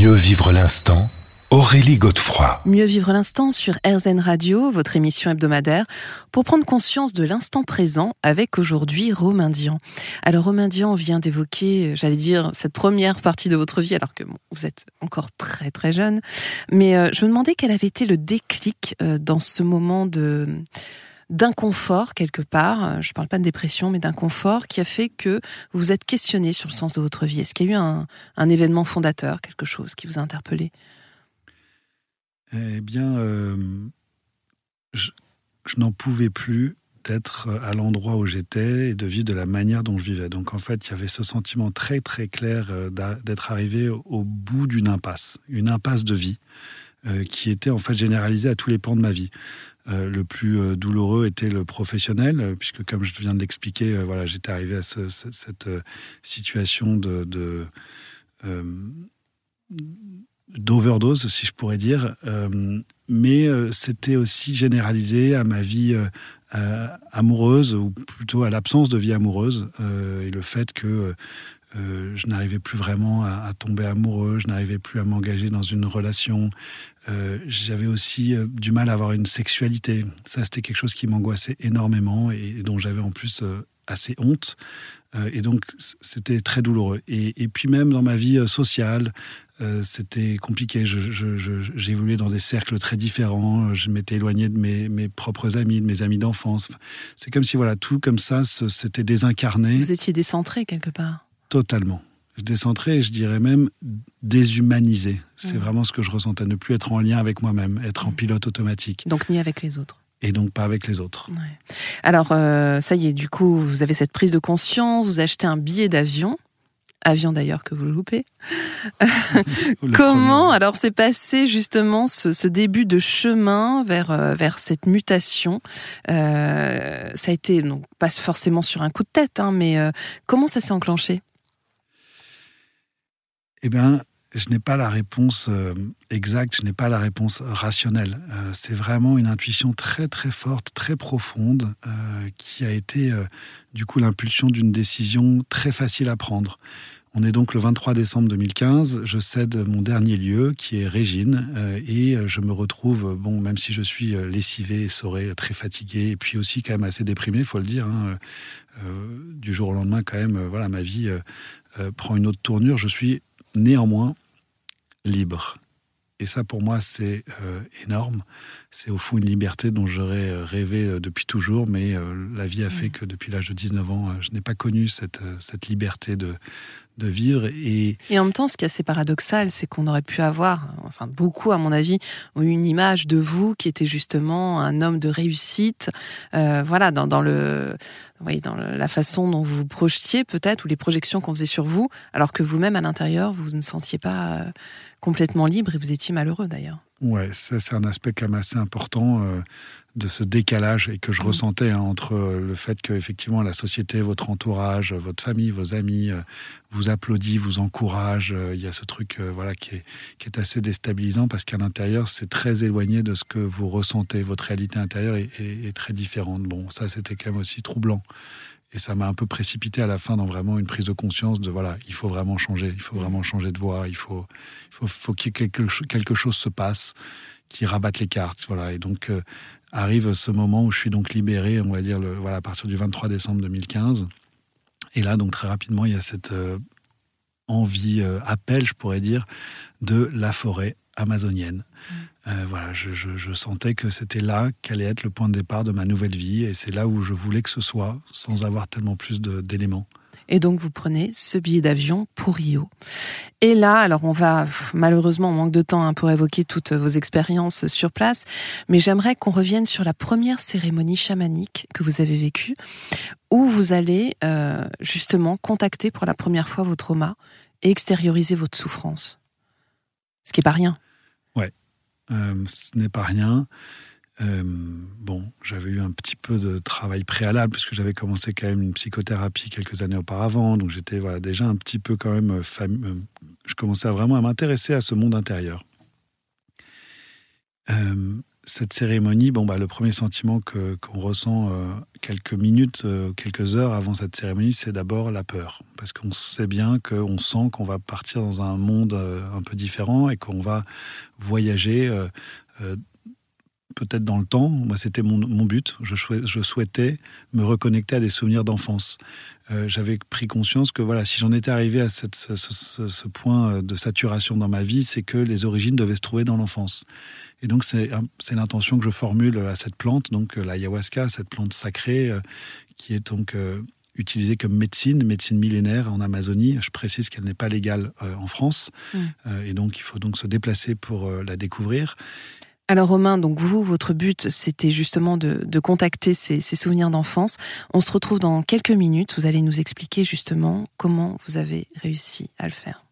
Mieux vivre l'instant Aurélie Godefroy. Mieux vivre l'instant sur RZN Radio, votre émission hebdomadaire, pour prendre conscience de l'instant présent avec aujourd'hui Romain Dian. Alors Romain Dian vient d'évoquer, j'allais dire, cette première partie de votre vie, alors que vous êtes encore très très jeune. Mais euh, je me demandais quel avait été le déclic euh, dans ce moment de d'inconfort quelque part, je ne parle pas de dépression, mais d'inconfort qui a fait que vous vous êtes questionné sur le sens de votre vie. Est-ce qu'il y a eu un, événement fondateur, quelque chose qui vous a interpellé? Eh bien, euh, je, n'en pouvais plus d'être à l'endroit où j'étais et de vivre de la manière dont je vivais. Donc en fait, il y avait ce sentiment très très clair euh, d'être arrivé au bout d'une impasse, une impasse de vie euh, qui était en fait généralisée à tous les pans de ma vie. le plus douloureux était le professionnel, puisque comme je viens de l'expliquer, voilà, j'étais arrivé à cette situation de, de d'overdose, si je pourrais dire, euh, mais euh, c'était aussi généralisé à ma vie euh, amoureuse, ou plutôt à l'absence de vie amoureuse, et le fait que je n'arrivais plus vraiment à, tomber amoureux, je n'arrivais plus à m'engager dans une relation. J'avais aussi du mal à avoir une sexualité. Ça, c'était quelque chose qui m'angoissait énormément et, dont j'avais en plus assez honte. et donc, c'était très douloureux. Et, puis même dans ma vie sociale, euh, c'était compliqué. Évolué dans des cercles très différents. Je m'étais éloigné de mes, propres amis, de mes amis d'enfance. C'est comme si voilà tout comme ça s'était désincarné. Vous étiez décentré quelque part. Totalement. Décentré, je dirais même déshumanisé. C'est vraiment ce que je ressentais. Ne plus être en lien avec moi-même, être en pilote automatique. Donc ni avec les autres et donc pas avec les autres. Alors, euh, ça y est, du coup, vous avez cette prise de conscience, vous achetez un billet d'avion avion d'ailleurs que vous loupez. Comment alors s'est passé justement ce, début de chemin vers, euh, vers cette mutation? Euh, Ça a été donc pas forcément sur un coup de tête, hein, mais euh, comment ça s'est enclenché? Eh bien, je n'ai pas la réponse exacte, je n'ai pas la réponse rationnelle. c'est vraiment une intuition très très forte, très profonde, qui a été du coup l'impulsion d'une décision très facile à prendre. On est donc le 23 décembre 2015. Je cède mon dernier lieu, qui est Régine, euh, et je me retrouve, bon, même si je suis euh, lessivé, essoré, très fatigué, et puis aussi quand même assez déprimé, faut le dire. Hein, euh, du jour au lendemain, quand même, voilà, ma vie prend une autre tournure. Je suis néanmoins libre. Et ça, pour moi, c'est énorme. C'est au fond une liberté dont j'aurais rêvé depuis toujours, mais la vie a fait que depuis l'âge de 19 ans, je n'ai pas connu cette, cette liberté de, de vivre. Et... et en même temps, ce qui est assez paradoxal, c'est qu'on aurait pu avoir, enfin beaucoup à mon avis, une image de vous qui était justement un homme de réussite, euh, voilà, dans, dans le, dans la façon dont vous vous projetiez peut-être, ou les projections qu'on faisait sur vous, alors que vous-même à l'intérieur, vous ne sentiez pas euh, complètement libre et vous étiez malheureux d'ailleurs. Ouais, ça c'est un aspect quand même assez important. Euh, de ce décalage et que je mm. ressentais hein, entre le fait que effectivement la société, votre entourage, votre famille, vos amis euh, vous applaudit, vous encourage. Euh, il y a ce truc euh, voilà qui est, qui est assez déstabilisant parce qu'à l'intérieur c'est très éloigné de ce que vous ressentez. Votre réalité intérieure est, est, très différente. Bon, ça c'était quand même aussi troublant. Et ça m'a un peu précipité à la fin dans vraiment une prise de conscience de voilà, il faut vraiment changer, il faut vraiment changer de voie, il faut, il faut, faut qu'il quelque, quelque chose se passe qui rabatte les cartes. Voilà. Et donc, arrive ce moment où je suis donc libéré, on va dire, le, voilà, à partir du 23 décembre 2015. Et là, donc très rapidement, il y a cette euh, envie, euh, appel, je pourrais dire, de la forêt amazonienne. Mm. Euh, voilà, je, je, sentais que c'était là qu'allait être le point de départ de ma nouvelle vie, et c'est là où je voulais que ce soit, sans avoir tellement plus d'éléments. Et donc, vous prenez ce billet d'avion pour Rio. Et là, alors on va, malheureusement, on manque de temps hein, pour évoquer toutes vos expériences sur place, mais j'aimerais qu'on revienne sur la première cérémonie chamanique que vous avez vécue, où vous allez euh, justement contacter pour la première fois vos traumas et extérioriser votre souffrance. Ce qui n'est pas rien. Ouais, euh, ce n'est pas rien. Euh, bon, j'avais eu un petit peu de travail préalable puisque j'avais commencé quand même une psychothérapie quelques années auparavant, donc j'étais voilà, déjà un petit peu quand même, euh, euh, je commençais vraiment à m'intéresser à ce monde intérieur. Cette cérémonie, bon, bah, le premier sentiment qu'on ressent euh, quelques minutes, euh, quelques heures avant cette cérémonie, c'est d'abord la peur. Parce qu'on sait bien qu'on sent qu'on va partir dans un monde euh, un peu différent et qu'on va voyager peut-être dans le temps. Moi, c'était mon, mon, but. Je, je, souhaitais me reconnecter à des souvenirs d'enfance. j'avais pris conscience que voilà, si j'en étais arrivé à cette, ce, ce, ce, point de saturation dans ma vie, c'est que les origines devaient se trouver dans l'enfance. Et donc, c'est l'intention que je formule à cette plante, donc euh, l'ayahuasca, cette plante sacrée, euh, qui est donc euh, utilisée comme médecine, médecine millénaire en Amazonie. Je précise qu'elle n'est pas légale en France. Mm. et donc, il faut donc se déplacer pour la découvrir. Alors Romain, donc vous, votre but, c'était justement de, de contacter ces, ces souvenirs d'enfance. On se retrouve dans quelques minutes. Vous allez nous expliquer justement comment vous avez réussi à le faire.